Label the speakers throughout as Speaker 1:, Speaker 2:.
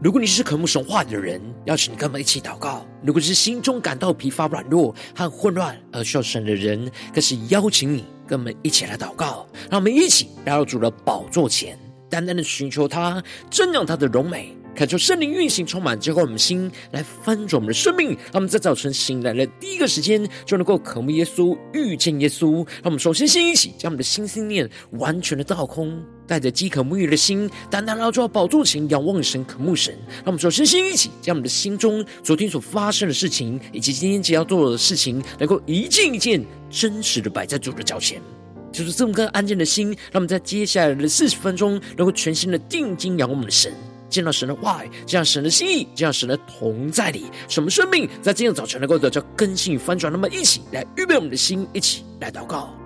Speaker 1: 如果你是渴慕神话的人，邀请你跟我们一起祷告；如果是心中感到疲乏、软弱和混乱而需要神的人，更是邀请你跟我们一起来祷告。让我们一起来到主的宝座前，单单的寻求他，正仰他的荣美。恳求圣灵运行充满，之后我们心来翻转我们的生命。让我们在早晨醒来的第一个时间，就能够渴慕耶稣、遇见耶稣。让我们首先先一起将我们的心心念完全的倒空，带着饥渴沐浴的心，单单来到宝座前仰望神、渴慕神。让我们首先先一起将我们的心中昨天所发生的事情，以及今天即将要做的事情，能够一件一件真实的摆在主的脚前。就是这么个安静的心，让我们在接下来的四十分钟，能够全心的定睛仰望我们的神。见到神的话语，这样神的心意，这样神的同在里，什么生命在今天早晨能够得到更新与翻转？那么，一起来预备我们的心，一起来祷告。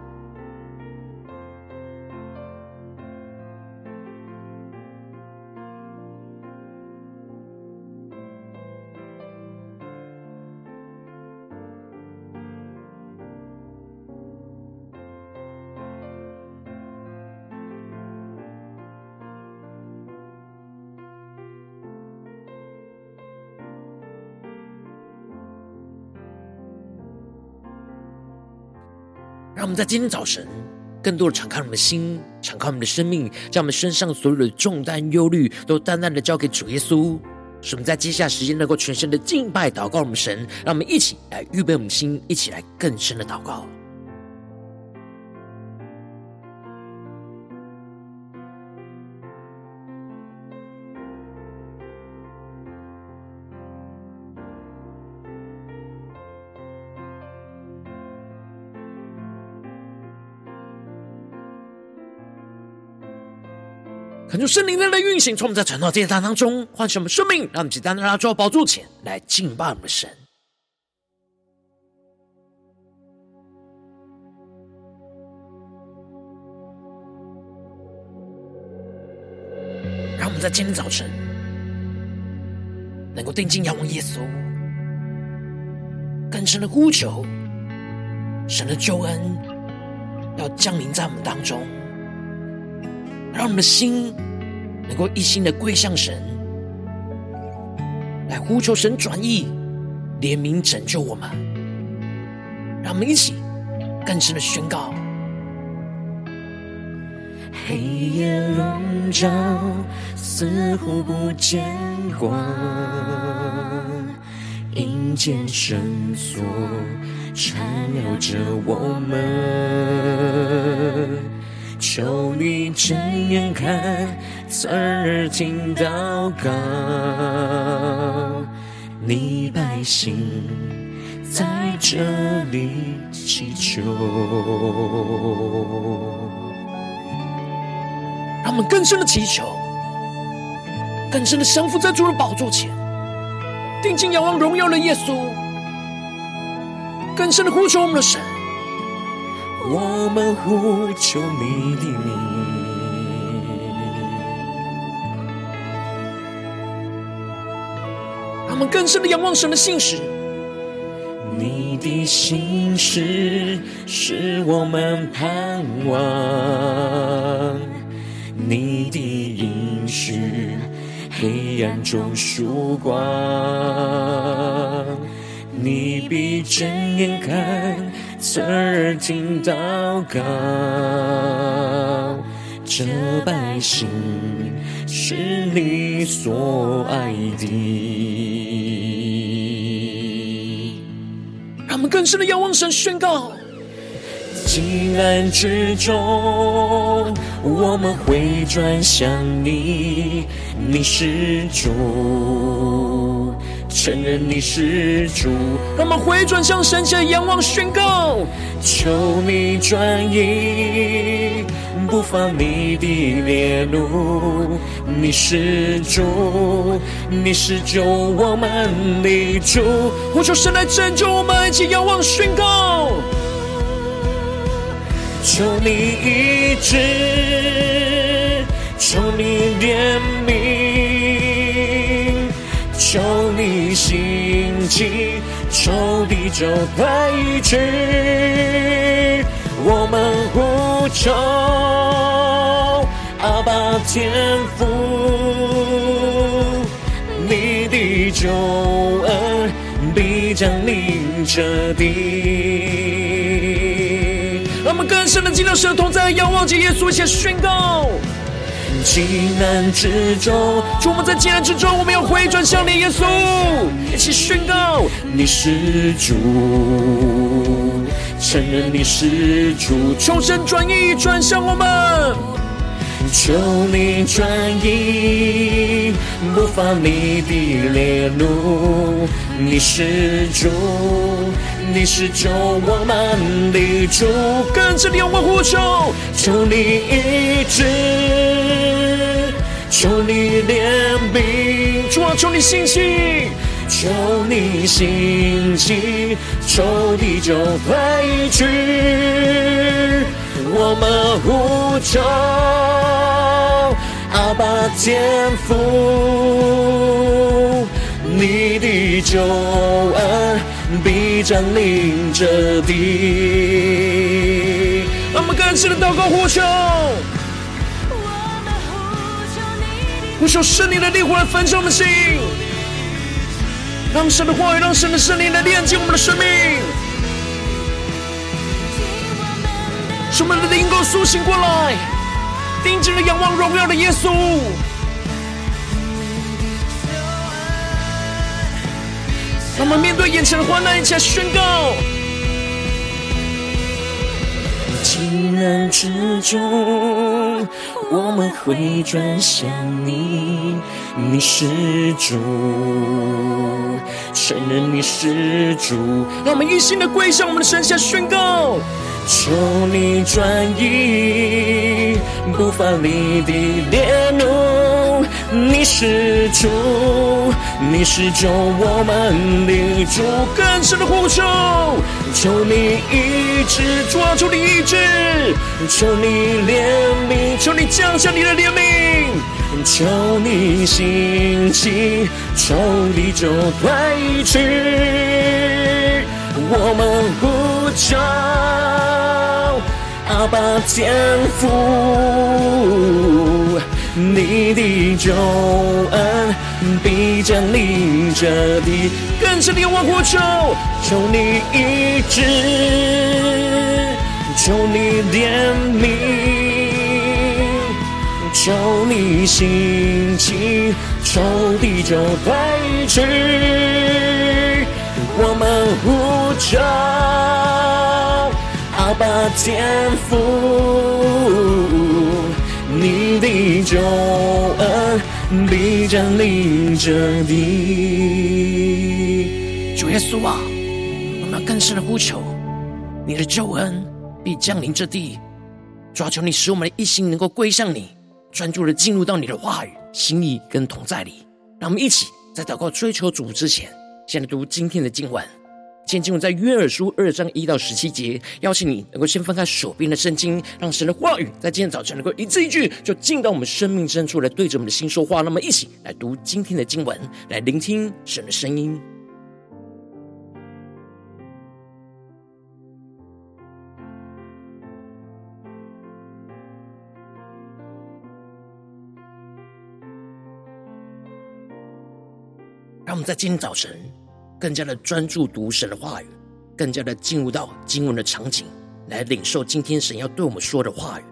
Speaker 1: 让我们在今天早晨，更多的敞开我们的心，敞开我们的生命，将我们身上所有的重担、忧虑，都淡淡的交给主耶稣。使我们在接下来时间能够全身的敬拜、祷告我们神。让我们一起来预备我们心，一起来更深的祷告。恳求圣灵在的运行，从我们在传道这堂当中唤醒我们生命，让我们简单的来到宝座前来敬拜我们的神。让我们在今天早晨能够定睛仰望耶稣，更深的呼求神的救恩要降临在我们当中。让我们的心能够一心的归向神，来呼求神转意、怜悯、拯救我们。让我们一起更深的宣告：
Speaker 2: 黑夜笼罩，似乎不见光；阴间绳索缠绕着我们。求你睁眼看，侧耳听祷告，你百姓在这里祈求。
Speaker 1: 让我们更深的祈求，更深的降服在主的宝座前，定睛仰望荣耀的耶稣，更深的呼求我们的神。
Speaker 2: 我们呼求你的名，
Speaker 1: 他们更深的仰望神的信实。
Speaker 2: 你的信实是我们盼望，你的应许黑暗中曙光，你必睁眼看。侧耳听祷告，这百姓是你所爱的。
Speaker 1: 让我们更深的仰望神，宣告：
Speaker 2: 急难之中，我们回转向你，你是主。承认你是主，
Speaker 1: 让我们回转向神，前仰望宣告，
Speaker 2: 求你转意，不发你的烈怒。你是主，你是救我们的主，
Speaker 1: 呼求神来拯救我们，一起仰望宣告，
Speaker 2: 求你医治，求你怜悯。求你兴起，求地久天长，我们呼求阿爸天父救恩必将临这地。
Speaker 1: 让我们更深的进入神同在，仰望着耶稣，一起宣告。
Speaker 2: 极难之中，
Speaker 1: 主，我们在急难之中，我们要回转向你，耶稣，一起宣告，
Speaker 2: 你是主，承认你是主，
Speaker 1: 求神转意转向我们，
Speaker 2: 求你转意，不发你的烈怒，你是主，你是救我们的主，
Speaker 1: 跟着你我呼求，
Speaker 2: 求你医治。求你怜悯，
Speaker 1: 主啊，求你兴起，
Speaker 2: 求你兴起，求你就退去。我们呼求，阿爸天父，你的救恩必将临这地。
Speaker 1: 让我们更深的祷告呼求。呼求圣灵的烈火来焚烧我们的心，让神的话语，让神的圣灵来炼净我们的生命，使我们的灵够苏醒过来，定睛的仰望荣耀的耶稣。让我们面对眼前的患难，一起来宣告。
Speaker 2: 急难之中，我们会转向你，你是主，承认你是主。
Speaker 1: 让我们一心的跪向我们的神下宣告，
Speaker 2: 求你转意，不发你的烈，你是主，你是救我们的主。
Speaker 1: 更深的呼求，
Speaker 2: 求你医治，
Speaker 1: 主啊，求你医治，
Speaker 2: 求你怜悯，
Speaker 1: 求你降下你的怜悯，
Speaker 2: 求你兴起，求你就退去。我们呼求，阿爸天父，你的救恩必将临这地。
Speaker 1: 更深的仰望呼求，
Speaker 2: 求你医治，求你怜悯，求你兴起，仇敌就退去。我们呼求，阿爸天父，你的救恩必将临这地。
Speaker 1: 主耶稣啊，我们要更深的呼求，你的救恩必降临这地。抓，求你使我们的一心能够归向你，专注的进入到你的话语、心意跟同在里。让我们一起在祷告追求主之前。先来读今天的经文，今天经文在约珥书二章一到十七节。邀请你能够先翻开手边的圣经，让神的话语在今天早晨能够一字一句，就进到我们生命深处来，对着我们的心说话。那么，一起来读今天的经文，来聆听神的声音。让我们在今天早晨。更加的专注读神的话语，更加的进入到经文的场景，来领受今天神要对我们说的话语。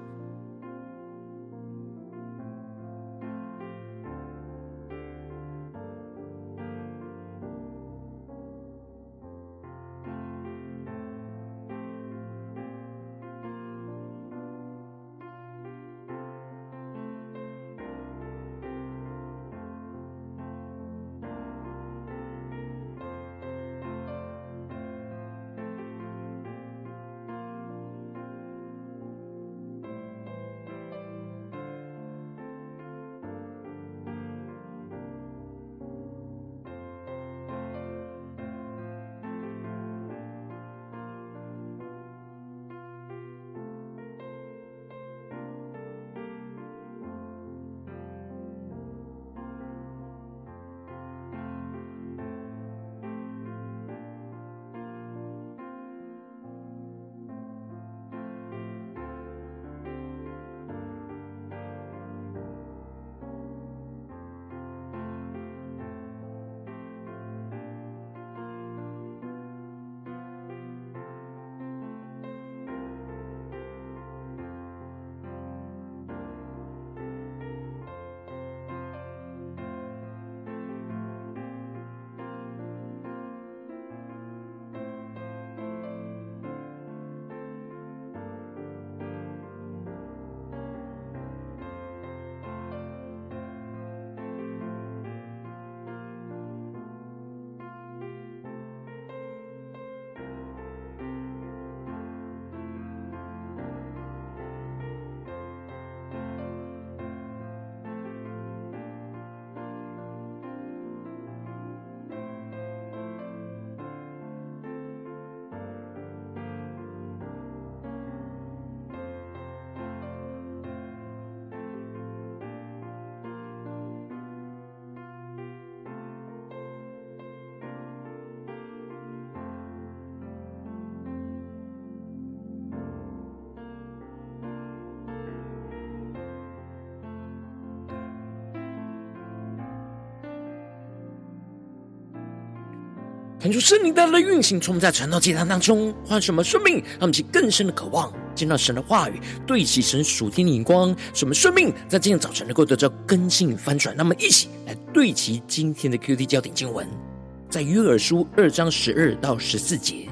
Speaker 1: 看出圣灵带来的运行，从我们在传道祭坛当中，换什么生命，让我们去更深的渴望见到神的话语，对齐神属天的眼光，什么生命在今天早晨能够得到更新翻转。那么，一起来对齐今天的 QT 焦点经文，在约珥书二章十二到十四节，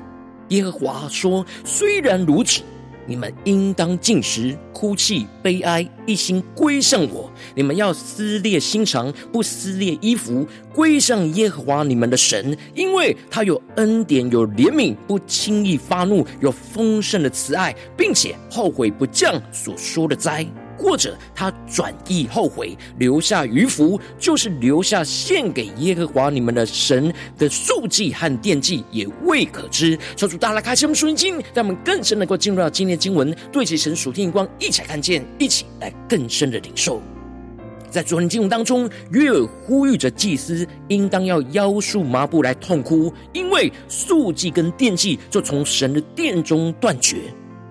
Speaker 1: 耶和华说：“虽然如此。”你们应当禁食、哭泣、悲哀，一心归向我。你们要撕裂心肠，不撕裂衣服，归向耶和华你们的神，因为他有恩典、有怜悯，不轻易发怒，有丰盛的慈爱，并且后悔不降所说的灾。或者他转意后悔，留下余福，就是留下献给耶和华你们的神的素祭和奠祭，也未可知。求主大家开启我们属灵经，让我们更深能够进入到今天的经文，对齐神属天光，一起来看见，一起来更深的领受。在昨天经文当中，约尔呼吁着祭司应当要腰束麻布来痛哭，因为素祭跟奠祭就从神的殿中断绝，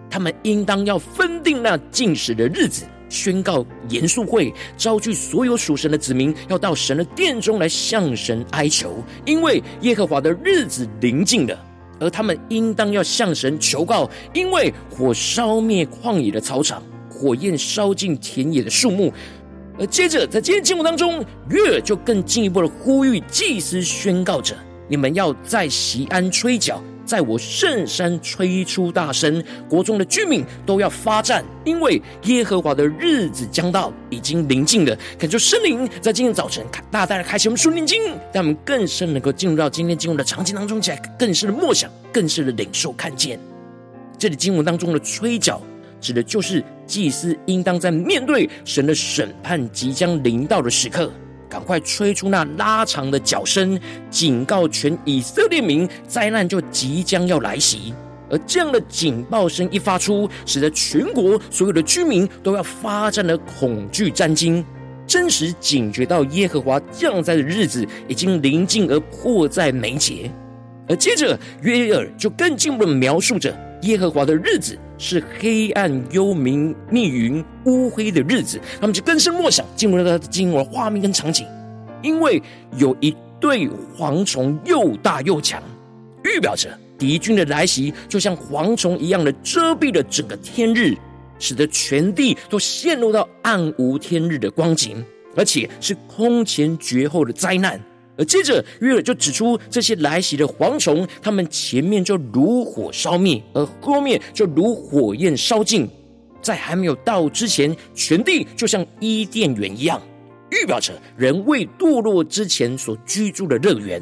Speaker 1: 他们应当要分定那禁食的日子。宣告严肃会，召聚所有属神的子民，要到神的殿中来向神哀求，因为耶和华的日子临近了。而他们应当要向神求告，因为火烧灭旷野的草场，火焰烧尽田野的树木。而接着在今天经文当中，约珥就更进一步的呼吁祭司宣告着：你们要在席安吹角。在我圣山吹出大声，国中的居民都要发战，因为耶和华的日子将到，已经临近了。恳求圣灵在今天早晨大大的开启我们属灵经，让我们更深能够进入到今天经文的场景当中，起来更深的默想，更深的领受看见。这里经文当中的吹角，指的就是祭司应当在面对神的审判即将临到的时刻。赶快吹出那拉长的角声，警告全以色列民，灾难就即将要来袭。而这样的警报声一发出，使得全国所有的居民都要发战的恐惧战惊，真实警觉到耶和华降灾的日子已经临近而迫在眉睫。而接着约珥就更进一步的描述着耶和华的日子。是黑暗、幽冥、密云、乌黑的日子，他们就更深默想，进入了他的经文画面跟场景。因为有一对蝗虫又大又强，预表着敌军的来袭，就像蝗虫一样的遮蔽了整个天日，使得全地都陷入到暗无天日的光景，而且是空前绝后的灾难。而接着约珥就指出，这些来袭的蝗虫，他们前面就如火烧灭，而后面就如火焰烧尽。在还没有到之前，全地就像伊甸园一样，预表着人未堕落之前所居住的乐园。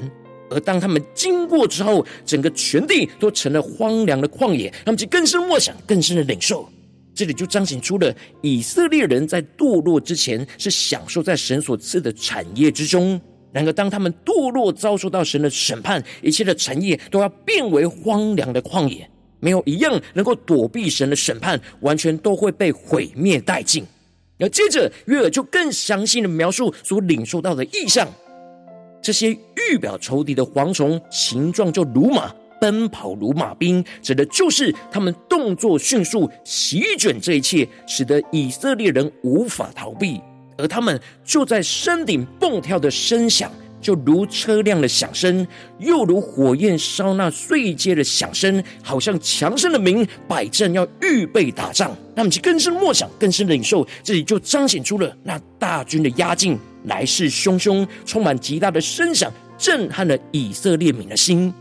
Speaker 1: 而当他们经过之后，整个全地都成了荒凉的旷野。他们就更深默想，更深的领受。这里就彰显出了以色列人在堕落之前是享受在神所赐的产业之中。然而，当他们堕落，遭受到神的审判，一切的产业都要变为荒凉的旷野，没有一样能够躲避神的审判，完全都会被毁灭殆尽。而接着，约珥就更详细的描述所领受到的异象，这些预表仇敌的蝗虫，形状就如马，奔跑如马兵，指的就是他们动作迅速，席卷这一切，使得以色列人无法逃避。而他们就在山顶蹦跳的声响，就如车辆的响声，又如火焰烧那碎秸的响声，好像强盛的民摆阵要预备打仗。他们就更深默想，更深的领受，这里就彰显出了那大军的压境，来势汹汹，充满极大的声响，震撼了以色列民的心。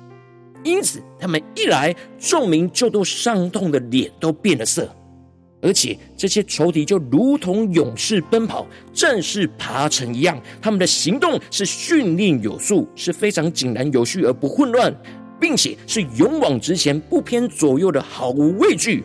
Speaker 1: 因此，他们一来，众民就都伤痛的脸都变了色。而且这些仇敌就如同勇士奔跑、战士爬城一样，他们的行动是训练有素，是非常井然有序而不混乱，并且是勇往直前、不偏左右的，毫无畏惧。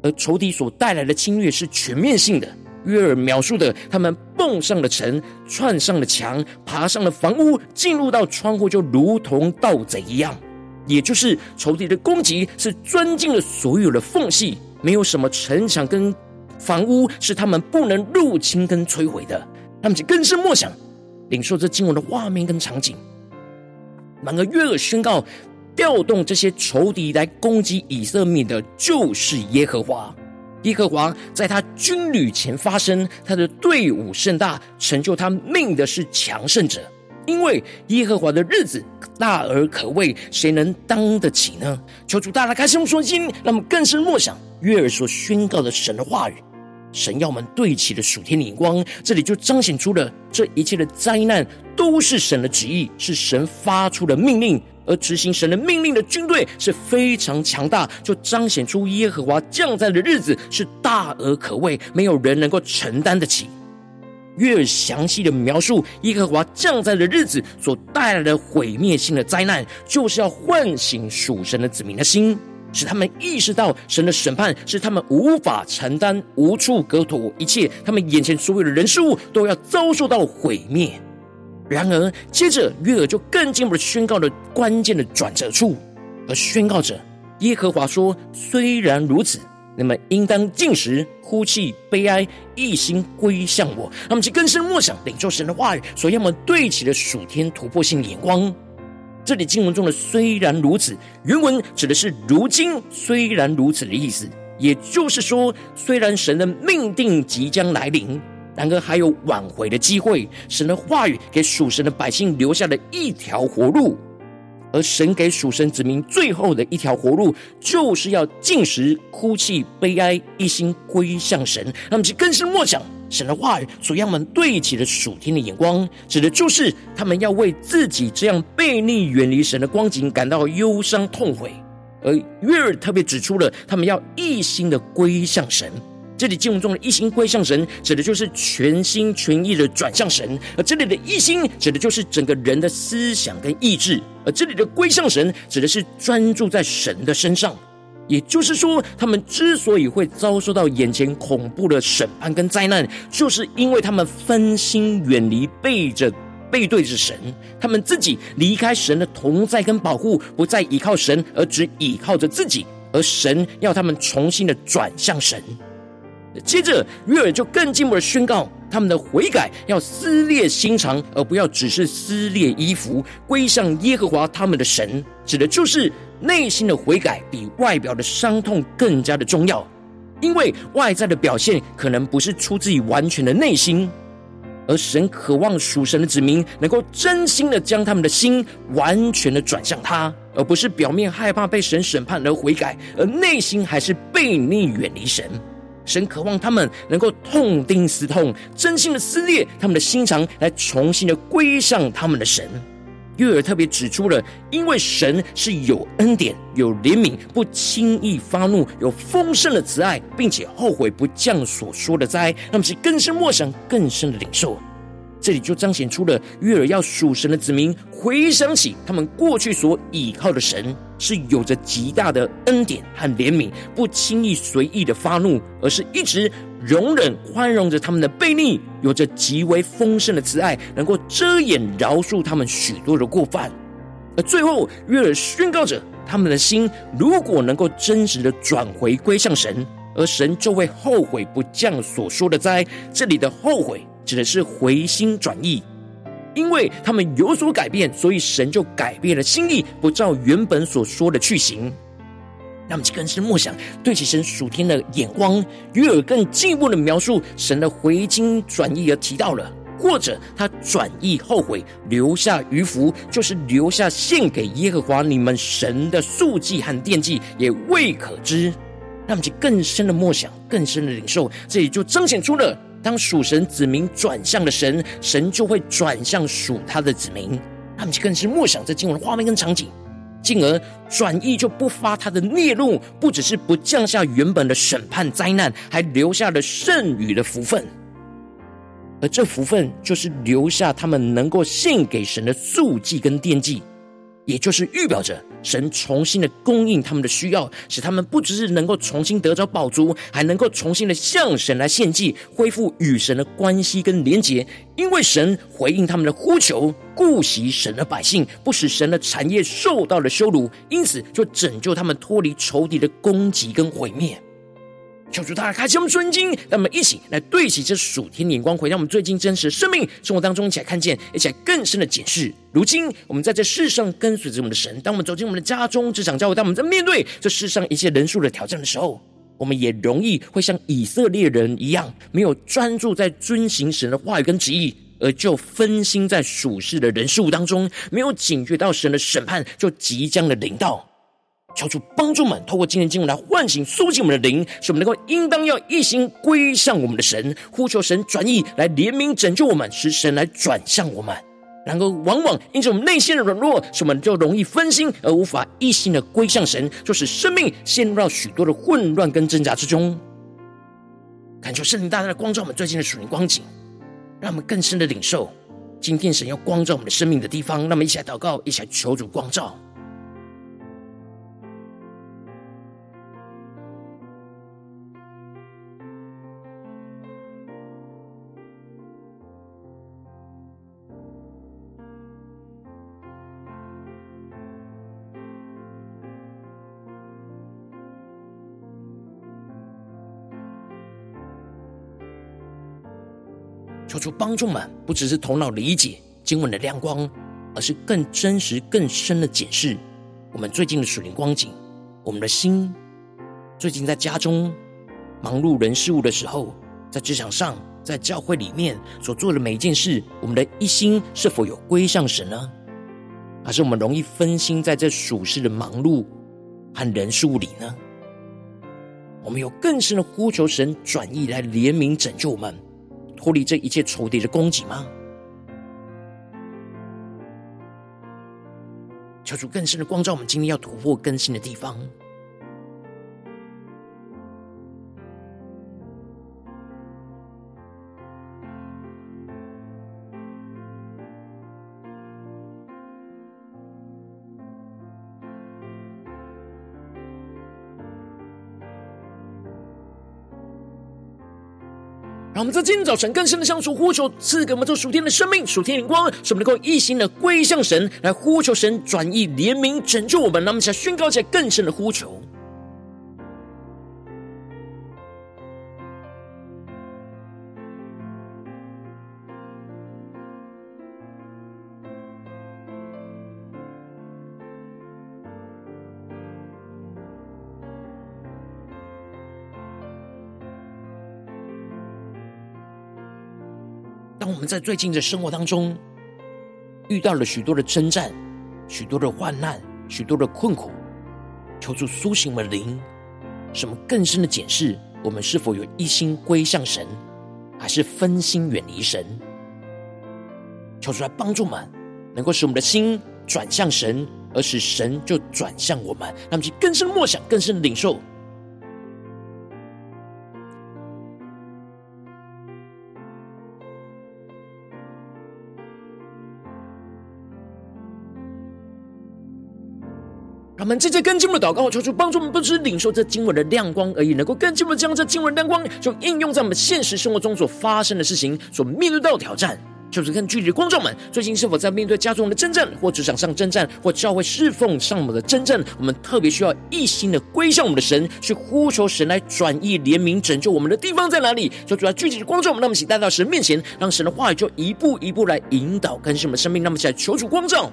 Speaker 1: 而仇敌所带来的侵略是全面性的。约尔描述的，他们蹦上了城，窜上了墙，爬上了房屋，进入到窗户，就如同盗贼一样。也就是仇敌的攻击是钻进了所有的缝隙。没有什么城墙跟房屋是他们不能入侵跟摧毁的，他们就更深默想，领受这经文的画面跟场景。然而约珥宣告，调动这些仇敌来攻击以色列的，就是耶和华。耶和华在他军旅前发声，他的队伍甚大，成就他命的是强盛者。因为耶和华的日子大而可畏，谁能当得起呢？求主大大开示我们的心，让我们更深默想约珥所宣告的神的话语。神要我们对齐的属天的眼光，这里就彰显出了这一切的灾难都是神的旨意，是神发出的命令，而执行神的命令的军队是非常强大，就彰显出耶和华降灾的日子是大而可畏，没有人能够承担得起。越详细的描述耶和华降灾的日子所带来的毁灭性的灾难，就是要唤醒属神的子民的心。使他们意识到神的审判是他们无法承担、无处可躲，一切他们眼前所有的人事物都要遭受到毁灭。然而，接着约尔就更进一步的宣告了关键的转折处，而宣告着耶和华说：“虽然如此，那么应当禁食、哭泣、悲哀，一心归向我。”让我们去更深默想领受神的话语，所要我们对齐的属天突破性眼光。这里经文中的“虽然如此”，原文指的是如今虽然如此的意思。也就是说，虽然神的命定即将来临，然而还有挽回的机会。神的话语给属神的百姓留下了一条活路，而神给属神子民最后的一条活路，就是要禁食、哭泣、悲哀，一心归向神。让我们去更深默想。神的话语所要我们对齐的属天的眼光，指的就是他们要为自己这样悖逆、远离神的光景感到忧伤痛悔。而约尔特别指出了，他们要一心的归向神。这里经文中的一心归向神，指的就是全心全意的转向神。而这里的一心，指的就是整个人的思想跟意志。而这里的归向神，指的是专注在神的身上。也就是说，他们之所以会遭受到眼前恐怖的审判跟灾难，就是因为他们分心远离，背着背对着神，他们自己离开神的同在跟保护，不再依靠神，而只依靠着自己。而神要他们重新的转向神。接着，约珥就更进一步的宣告，他们的悔改要撕裂心肠，而不要只是撕裂衣服，归向耶和华他们的神，指的就是。内心的悔改比外表的伤痛更加的重要，因为外在的表现可能不是出自于完全的内心，而神渴望属神的子民能够真心的将他们的心完全的转向他，而不是表面害怕被神审判而悔改，而内心还是背逆远离神。神渴望他们能够痛定思痛，真心的撕裂他们的心肠，来重新的归向他们的神。约尔特别指出了，因为神是有恩典、有怜悯，不轻易发怒，有丰盛的慈爱，并且后悔不降所说的灾，那么是更深默想、更深的领受。这里就彰显出了约珥要属神的子民回想起他们过去所倚靠的神，是有着极大的恩典和怜悯，不轻易随意的发怒，而是一直。容忍、宽容着他们的悖逆，有着极为丰盛的慈爱，能够遮掩、饶恕他们许多的过犯。而最后，约珥宣告着，他们的心如果能够真实的转回归向神，而神就会后悔不降所说的灾。这里的后悔指的是回心转意，因为他们有所改变，所以神就改变了心意，不照原本所说的去行。让我们更深默想，对其神属天的眼光，约尔更进一步的描述神的回心转意而提到了，或者他转意后悔，留下余福，就是留下献给耶和华你们神的素祭和奠祭，也未可知。让我们更深的默想，更深的领受，这里就彰显出了，当属神子民转向了神，神就会转向属他的子民。他们就更是默想这经文的画面跟场景。进而转意，就不发他的孽怒，不只是不降下原本的审判灾难，还留下了剩余的福分。而这福分，就是留下他们能够献给神的素祭跟奠祭。也就是预表着神重新的供应他们的需要，使他们不只是能够重新得着宝足，还能够重新的向神来献祭，恢复与神的关系跟连结。因为神回应他们的呼求，顾惜神的百姓，不使神的产业受到了羞辱，因此就拯救他们脱离仇敌的攻击跟毁灭。求主大家开启我们圣经，让我们一起来对齐这属天的眼光，回到我们最近真实的生命生活当中，一起来看见，一起来更深的检视。如今我们在这世上跟随着我们的神，当我们走进我们的家中、职场、教会，当我们在面对这世上一切人数的挑战的时候，我们也容易会像以色列人一样，没有专注在遵行神的话语跟旨意，而就分心在属世的人事物当中，没有警觉到神的审判就即将的临到。求主帮助们，透过今天经文来唤醒、苏醒我们的灵，使我们能够应当要一心归向我们的神，呼求神转意来怜悯拯救我们，使神来转向我们。然而，往往因着我们内心的软弱，使我们就容易分心，而无法一心的归向神，就使生命陷入到许多的混乱跟挣扎之中。恳求圣灵大大的光照我们最近的属灵光景，让我们更深的领受今天神要光照我们的生命的地方。那么，一起来祷告，一起来求主光照。求主帮助们，不只是头脑理解经文的亮光，而是更真实、更深的检视我们最近的属灵光景。我们的心最近在家中忙碌人事物的时候，在职场上，在教会里面所做的每一件事，我们的一心是否有归向神呢？还是我们容易分心在这属世的忙碌和人事物里呢？我们有更深的呼求神转意来怜悯拯救我们。脱离这一切仇敌的攻击吗？求主更深的光照我们，今天要突破更新的地方。让我们在今天早晨更深的向主呼求，赐给我们这属天的生命、属天灵光，使我们能够一心的归向神，来呼求神转意怜悯拯救我们。让我们起来宣告起来更深的呼求。在最近的生活当中遇到了许多的征战、许多的患难、许多的困苦，求主苏醒我们的灵，什么更深的检视我们是否有一心归向神，还是分心远离神。求主来帮助我们，能够使我们的心转向神，而使神就转向我们，让我们去更深默想、更深的领受。们直接跟进我们的祷告，求主帮助我们，不只是领受这经文的亮光而已，能够更进一步将这经文亮光就应用在我们现实生活中所发生的事情，所面对到的挑战。就是看具体的观众们，最近是否在面对家中的征战，或职场上征战，或教会侍奉上我们的征战？我们特别需要一心的归向我们的神，去呼求神来转移怜悯拯救我们的地方在哪里？就主要具体的观众们，那么一起带到神面前，让神的话语就一步一步来引导更新我们生命。那么起来求主光照。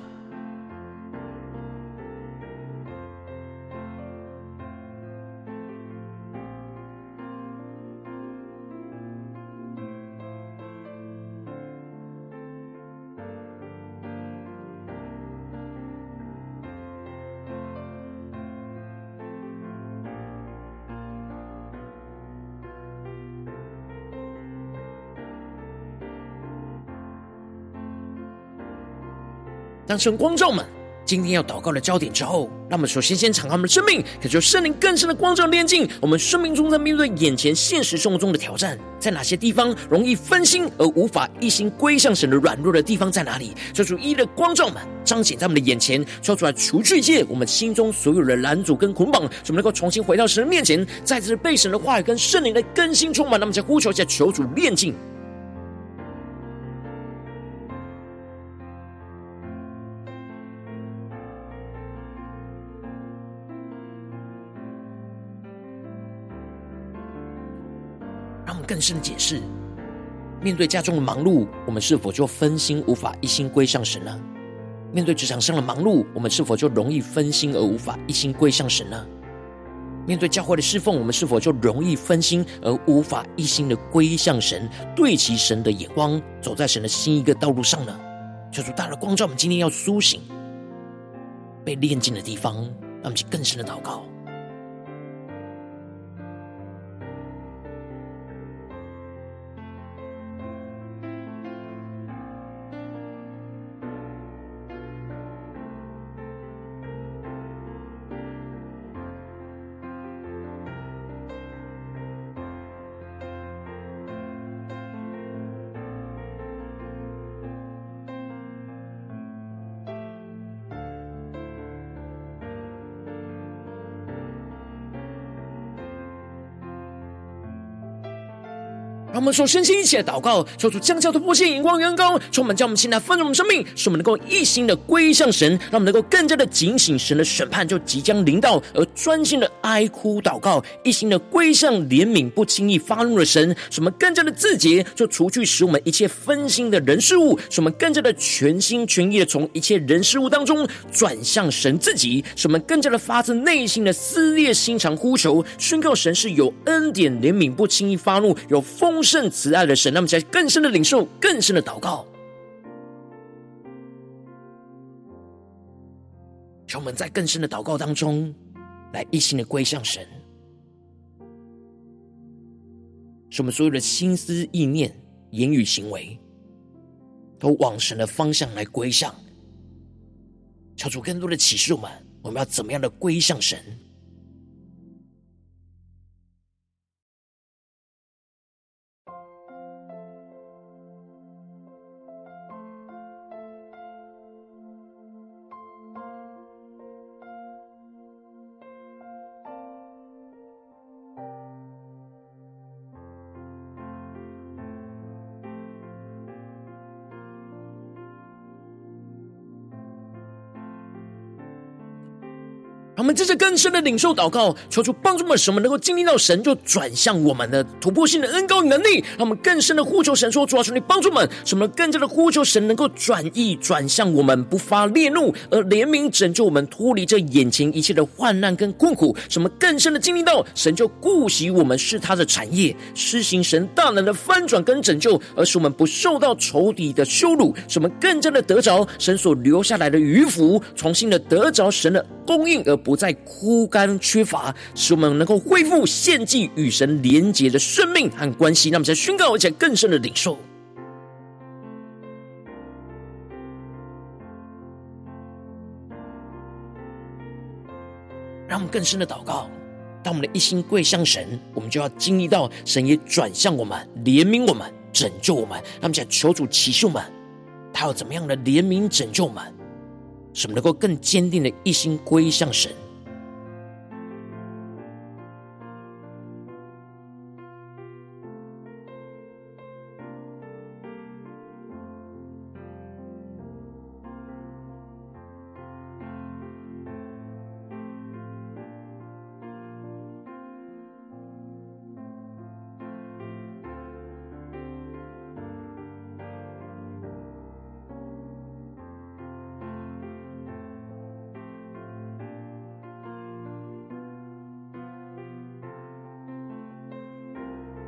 Speaker 1: 当神光照们今天要祷告的焦点之后，让我们首先先敞开我们的生命，渴求圣灵更深的光照炼净我们生命中在面对眼前现实生活中的挑战，在哪些地方容易分心而无法一心归向神的软弱的地方在哪里？求主一的光照们彰显在我们的眼前，说出来除去一切我们心中所有的拦阻跟捆绑，使我们能够重新回到神的面前，再次被神的话语跟圣灵的更新充满。那么在呼求下求主炼净。更深的解释，面对家中的忙碌，我们是否就分心，无法一心归向神呢？面对职场上的忙碌，我们是否就容易分心而无法一心归向神呢？面对教会的侍奉，我们是否就容易分心，而无法一心的归向神，对齐神的眼光，走在神的新一个道路上呢？求主大的光照，我们今天要苏醒，被炼净的地方，让我们去更深的祷告。让我们说，身心一起祷告，求主降下突破性眼光，远高，充满将我们现在丰盛的生命，使我们能够一心的归向神，让我们能够更加的警醒神的审判就即将临到，而专心的哀哭祷告，一心的归向怜悯不轻易发怒的神，使我们更加的自洁，就除去使我们一切分心的人事物，使我们更加的全心全意的从一切人事物当中转向神自己，使我们更加的发自内心的撕裂心肠呼求，宣告神是有恩典怜悯不轻易发怒，有丰。圣慈爱的神，那么在更深的领受，更深的祷告，让我们在更深的祷告当中，来一心的归向神，使我们所有的心思意念、言语行为，都往神的方向来归向，求主更多的启示我们，我们要怎么样的归向神。我们接着更深的领受祷告，求主帮助我们，使我们能够经历到神就转向我们的突破性的恩膏与能力。让我们更深的呼求神说：“主啊，求你帮助我们，什么更加的呼求神能够转意转向我们，不发烈怒，而怜悯拯救我们，脱离这眼前一切的患难跟困苦。什么更深的经历到神就顾惜我们是他的产业，施行神大能的翻转跟拯救，而使我们不受到仇敌的羞辱。什么更加的得着神所留下来的余福，重新的得着神的供应，而。”不再枯干缺乏，使我们能够恢复献祭与神连结的生命和关系。那么，在宣告而且更深的领受，让我们更深的祷告。当我们的一心归向神，我们就要经历到神也转向我们，怜悯我们，拯救我们。那么，在求主启示我们，他要怎么样的怜悯拯救我们？使我们能够更坚定的一心归向神。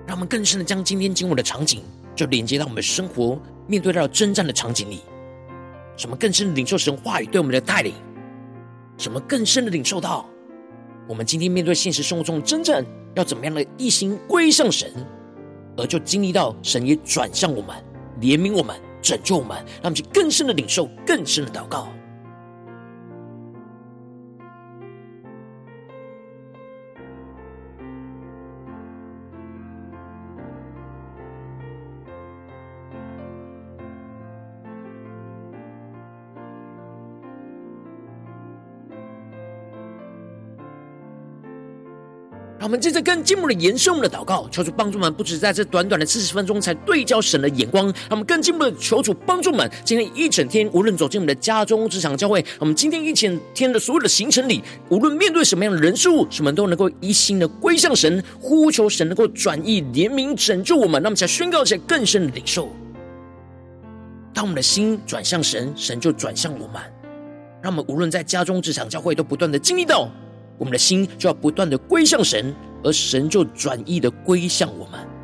Speaker 1: 让我们更深的将今天经文的场景，就连接到我们的生活，面对到征战的场景里。什么更深的领受神话语对我们的带领？什么更深的领受到，我们今天面对现实生活中真正，要怎么样的一心归向神，而就经历到神也转向我们，怜悯我们，拯救我们，让我们去更深的领受，更深的祷告。我们接着更进一步的延伸我们的祷告，求主帮助我们，不止在这短短的四十分钟才对焦神的眼光，让我们更进一步的求主帮助我们，今天一整天，无论走进我们的家中、职场、教会，我们今天一整天的所有的行程里，无论面对什么样的人事物，使我们都能够一心的归向神，呼求神能够转意怜悯拯救我们，那么才宣告一些更深的领受。当我们的心转向神，神就转向我们，让我们无论在家中、职场、教会，都不断的经历到我们的心就要不断的归向神，而神就转意的归向我们。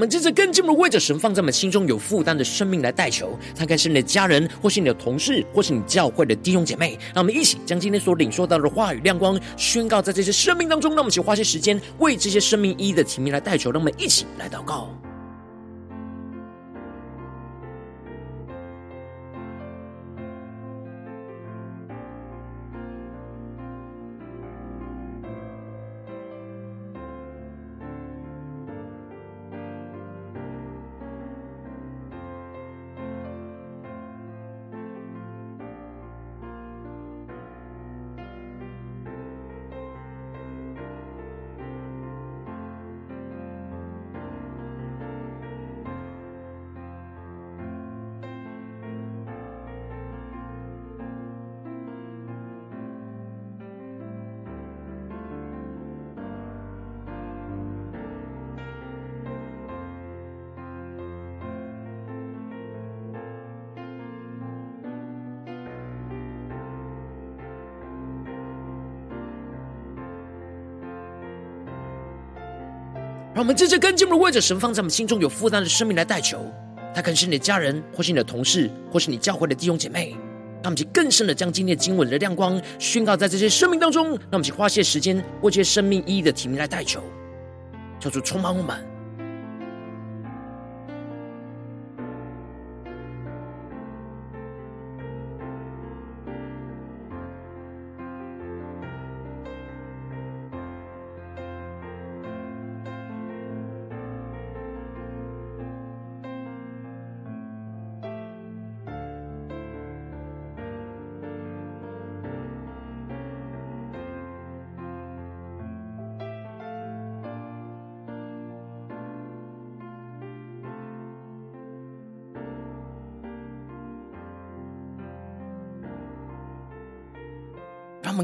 Speaker 1: 我们接着更进一步为着神放在我们心中有负担的生命来代求，看看是你的家人，或是你的同事，或是你教会的弟兄姐妹。让我们一起将今天所领受到的话语亮光宣告在这些生命当中。让我们一起花些时间为这些生命一的提名来代求。让我们一起来祷告。让我们这些跟进我们为着神放在我们心中有负担的生命来代求，他可能是你的家人，或是你的同事，或是你教会的弟兄姐妹。让我们去更深的将今天的经文的亮光宣告在这些生命当中。让我们去花些时间为这些生命意义的提名来代求，求主充满我们。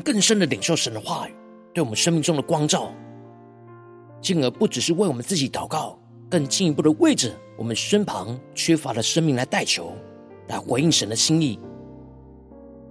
Speaker 1: 更深的领受神的话语，对我们生命中的光照，进而不只是为我们自己祷告，更进一步的为着我们身旁缺乏的生命来代求，来回应神的心意。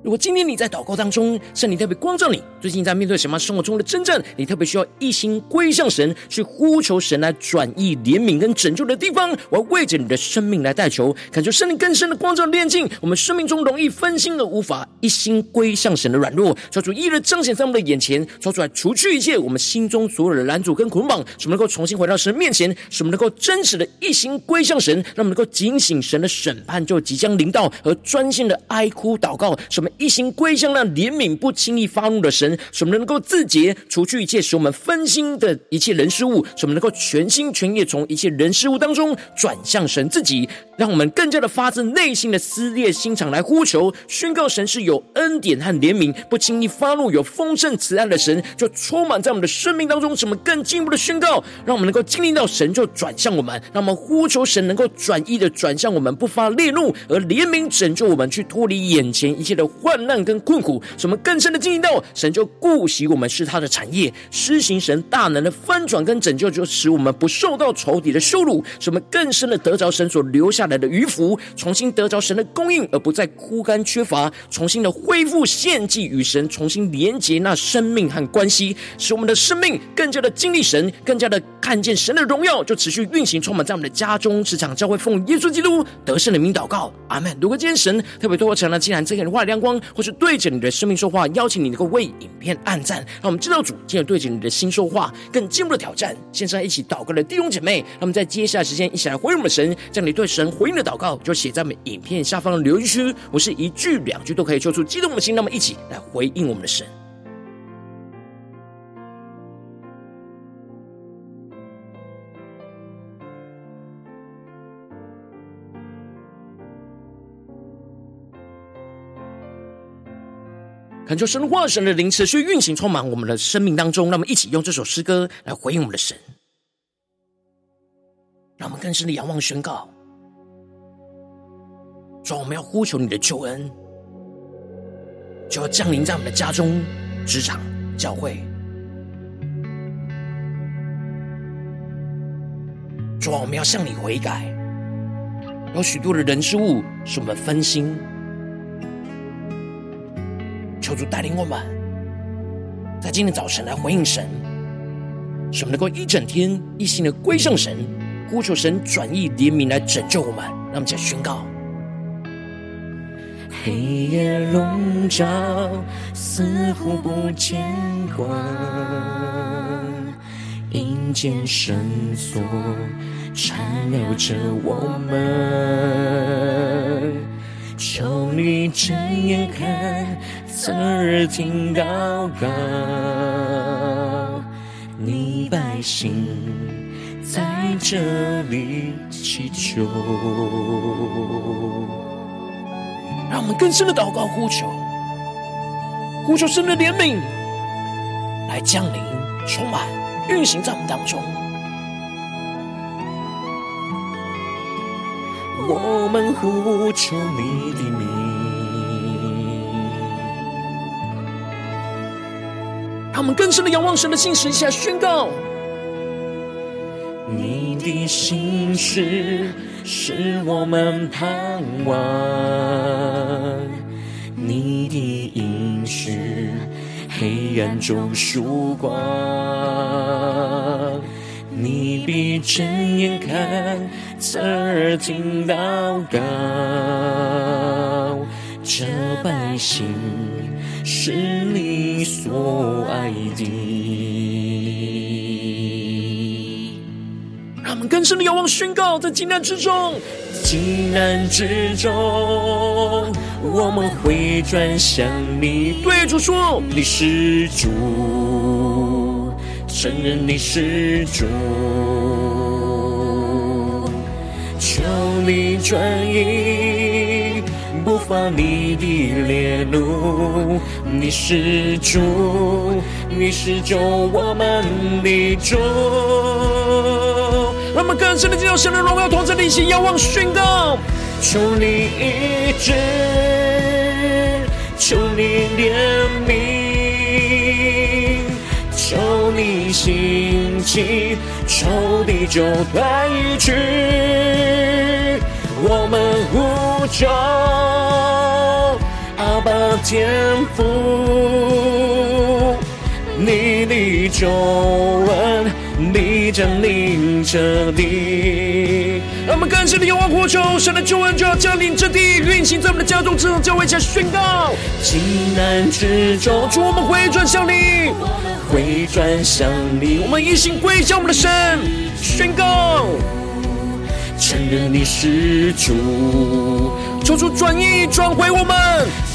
Speaker 1: 如果今天你在祷告当中，圣灵特别光照你，最近在面对什么生活中的征战，你特别需要一心归向神，去呼求神来转意怜悯跟拯救的地方，我要为着你的生命来代求，感受圣灵更深的光照炼净我们生命中容易分心而无法一心归向神的软弱，求主一日彰显在我们的眼前，求主来除去一切我们心中所有的拦阻跟捆绑，使我们能够重新回到神面前，使我们能够真实的一心归向神，让我们能够警醒神的审判就即将临到，而专心的哀哭祷告，什么。一心归向那怜悯不轻易发怒的神，使我们能够自洁，除去一切使我们分心的一切人事物，使我们能够全心全意从一切人事物当中转向神自己，让我们更加的发自内心的撕裂心肠来呼求，宣告神是有恩典和怜悯，不轻易发怒，有丰盛慈爱的神，就充满在我们的生命当中。使我们更进一步的宣告，让我们能够经历到神就转向我们，让我们呼求神能够转意的转向我们，不发烈怒，而怜悯拯救我们，去脱离眼前一切的患难跟困苦，使我们更深的经历到神就顾惜我们是他的产业，施行神大能的翻转跟拯救，就使我们不受到仇敌的羞辱，使我们更深的得着神所留下来的余福，重新得着神的供应，而不再枯干缺乏，重新的恢复献祭与神，重新连接那生命和关系，使我们的生命更加的经历神，更加的看见神的荣耀，就持续运行充满在我们的家中、职场、教会，奉耶稣基督得胜的名祷告，阿门。如果今天神特别多过成了，既然这个人话亮光，或是对着你的生命说话，邀请你能够为影片按赞，让我们知道主今日对着你的心说话，更进一步的挑战。线上一起祷告的弟兄姐妹，那么在接下来时间一起来回应我们的神，将你对神回应的祷告就写在我们影片下方的留言区，我是一句两句都可以说出激动的心，那么一起来回应我们的神。恳求神话神的灵持续运行，充满我们的生命当中。让我们一起用这首诗歌来回应我们的神，让我们更深的仰望宣告：主，我们要呼求你的救恩，就要降临在我们的家中、职场、教会。主啊，我们要向你悔改，有许多的人事物使我们分心，求主带领我们，在今天早晨来回应神，使我们能够一整天一心的归向神，呼求神转意怜悯来拯救我们。让我们再宣告：
Speaker 2: 黑夜笼罩，似乎不见光，阴间绳索。缠绕着我们，求你睁眼看，侧耳听祷告，你百姓在这里祈求。
Speaker 1: 让我们更深的祷告呼求，呼求神的怜悯来降临、充满、运行在我们当中。
Speaker 2: 我们呼求你的名，
Speaker 1: 让我们更深的仰望神的信实，一下宣告：
Speaker 2: 你的信实是我们盼望，你的应许黑暗中曙光。你闭着眼看，侧耳听祷告，这百姓是你所爱的。
Speaker 1: 让我们更深的仰望宣告，在急难之中，
Speaker 2: 急难之中，我们会转向你，
Speaker 1: 对主说，
Speaker 2: 你是主。承认你是主，求你转意，不发你的烈怒。你是主，你是救我们的主。
Speaker 1: 让我们更深的进入神的荣耀同在里，请仰望宣告，
Speaker 2: 求你医治，求你怜悯。求你兴起，仇敌就退去。我们呼求阿爸天父，你的救恩必降临这地。
Speaker 1: 让我们更深的仰望呼求，神的救恩就要降临这地，运行在我们的家中、职场、教会下宣告。
Speaker 2: 急难之中，
Speaker 1: 主我们回转向你。
Speaker 2: 回转向你，
Speaker 1: 我们一心归向我们的神，宣告，
Speaker 2: 承认你是主，
Speaker 1: 求主转意转回我们，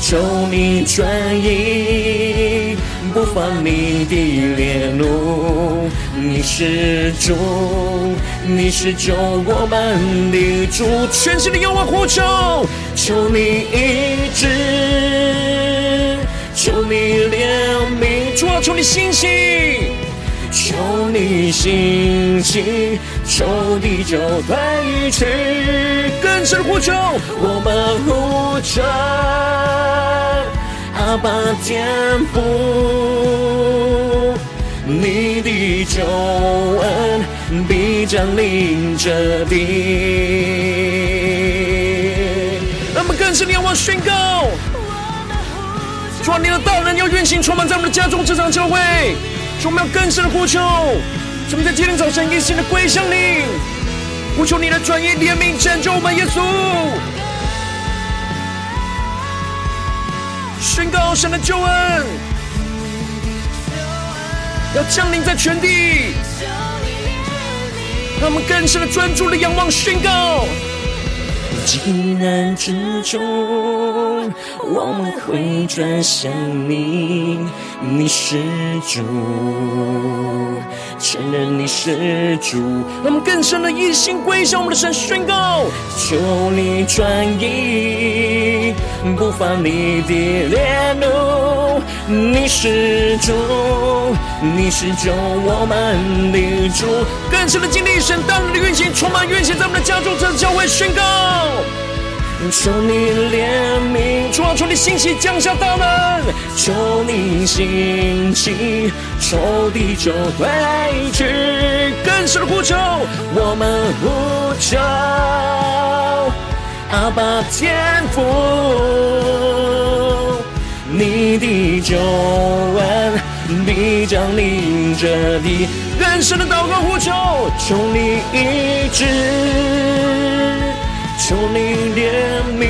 Speaker 2: 求你转意，不放你的烈怒，你是主，你是救我们的主，
Speaker 1: 全心的仰望呼求，
Speaker 2: 求你医治，求你怜悯。
Speaker 1: 主啊，求你兴起，
Speaker 2: 求你兴起，仇敌就退去。
Speaker 1: 更深呼求，
Speaker 2: 我们呼求，阿爸天父，你的救恩必降临这地。
Speaker 1: 让我们更深的仰望宣告。主啊，你的大能要运行，充满在我们的家中、职场、教会。主，我们要更深的呼求，我们在今天早晨一心的归向你，呼求你的转意怜悯拯救我们，耶稣。宣告神的救恩要降临在全地，让我们更深的专注的仰望宣告。
Speaker 2: 急难之中，我们会转向你，你是主，承认你是主，
Speaker 1: 让我们更深的一心归向我们的神，宣告，
Speaker 2: 求你转意，不发你的烈怒，你是主，你是救我们的主，
Speaker 1: 更深的经历神大能的运行，充满运行在我们的家中，这教会宣告。
Speaker 2: 求你怜悯，主啊，求你兴起降下大能，求你兴起，仇敌就退去，更深的呼求，我们呼求，阿爸天父，你的救恩必将临这地，更深的祷告呼求，求你医治。求你怜悯，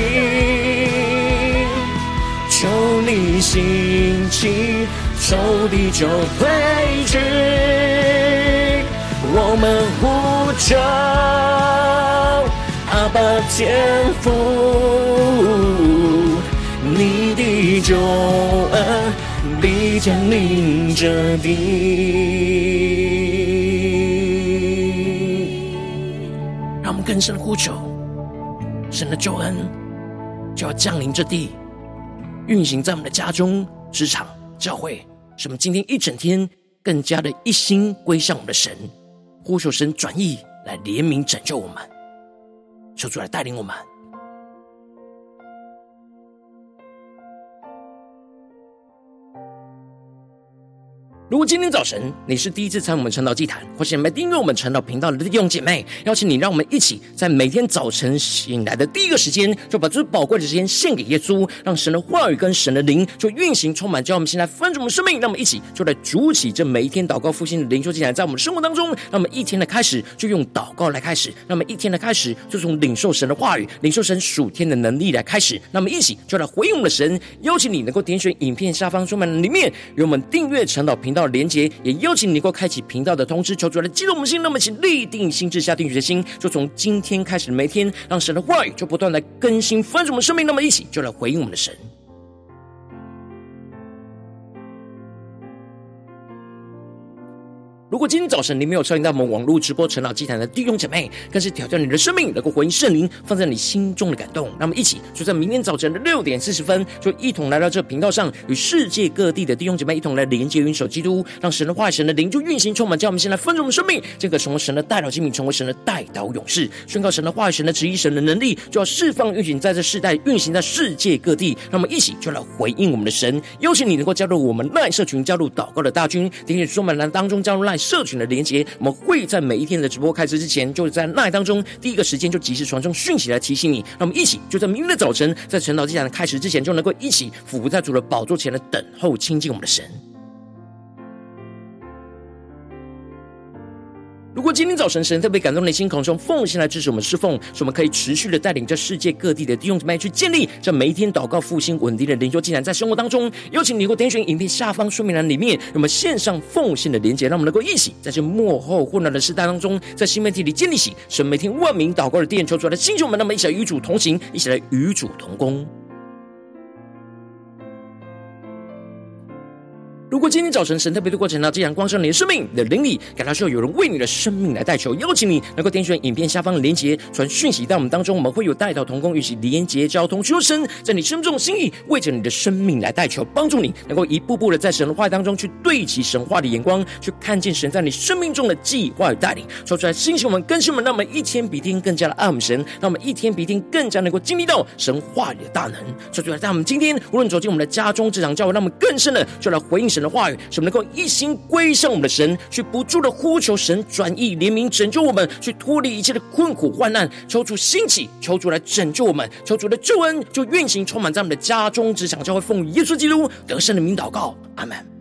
Speaker 2: 求你兴起，仇敌就退去。我们呼求阿爸天父，你的救恩必将临这地。
Speaker 1: 让我们更深呼求。神的救恩就要降临这地，运行在我们的家中、职场、教会，使我们今天一整天更加的一心归向我们的神，呼求神转意来怜悯拯救我们，求主来带领我们。如果今天早晨你是第一次参与我们晨祷祭坛，或是没订阅我们晨祷频道的弟兄姐妹，邀请你，让我们一起在每天早晨醒来的第一个时间，就把最宝贵的时间献给耶稣，让神的话语跟神的灵就运行充满，叫我们现在分足我们生命。让我们一起就来主起这每一天祷告复兴的灵修祭坛，在我们生活当中，让我们一天的开始就用祷告来开始，让我们一天的开始就从领受神的话语、领受神属天的能力来开始。那么一起就来回应我们的神，邀请你能够点选影片下方说明里面，与我们订阅晨祷频道。连结，也邀请你过开启频道的通知，求主来激动我们心，那么请立定心志，下定决心，就从今天开始每天，让神的话语就不断来更新翻转我们生命，那么一起就来回应我们的神。如果今天早晨你没有参与到我们网络直播晨祷祭坛的弟兄姐妹，更是挑战你的生命，能够回应圣灵放在你心中的感动。那么一起就在明天早晨的六点四十分，就一同来到这频道上，与世界各地的弟兄姐妹一同来连接、云手基督，让神的话语、神的灵就运行充满，叫我们先来分盛我们生命，这个成为神的代祷器皿，成为神的代祷勇士，宣告神的话语、神的旨意、神的能力，就要释放运行在这世代，运行在世界各地。那么一起就来回应我们的神，邀请你能够加入我们赖社群，加入祷告的大军，点点说明栏当中加入赖。社群的连接，我们会在每一天的直播开始之前，就是在那当中第一个时间就及时传送讯息来提醒你。让我们一起就在明天的早晨，在晨祷祭坛的开始之前，就能够一起俯伏在主的宝座前来等候亲近我们的神。如果今天早晨神特别感动的心，空中奉献来支持我们侍奉，使我们可以持续的带领着世界各地的弟兄姊妹去建立这每一天祷告复兴稳定的灵修进展，在生活当中，邀请你或点选影片下方说明栏里面，有我们线上奉献的连结，让我们能够一起在这幕后混乱的时代当中，在新媒体里建立起神每天万名祷告的殿，求主来的弟兄们，那么一起来与主同行，一起来与主同工。如果今天早晨神特别的过程呢，既然光照你的生命，你的灵里，感到需要有人为你的生命来代求，邀请你能够点选影片下方的连结，传讯息到我们当中，我们会有代祷同工，与其连结交通，求神在你生命中的心意，为着你的生命来代求，帮助你能够一步步的在神话当中去对齐神话的眼光，去看见神在你生命中的计划与带领，说出来，星星们、更新们，让我们一天比一天更加的爱我们神，让我们一天比一天更加能够经历到神话里的大能，说出来，在我们今天无论走进我们的家中、职场、教会，让我们更深的就来回应神的话语，使我们能够一心归向我们的神，去不住的呼求神转意怜悯拯救我们，去脱离一切的困苦患难，求主兴起，求主来拯救我们，求主的救恩就运行充满在我们的家中，只想教会，奉耶稣基督得胜的名祷告，阿门。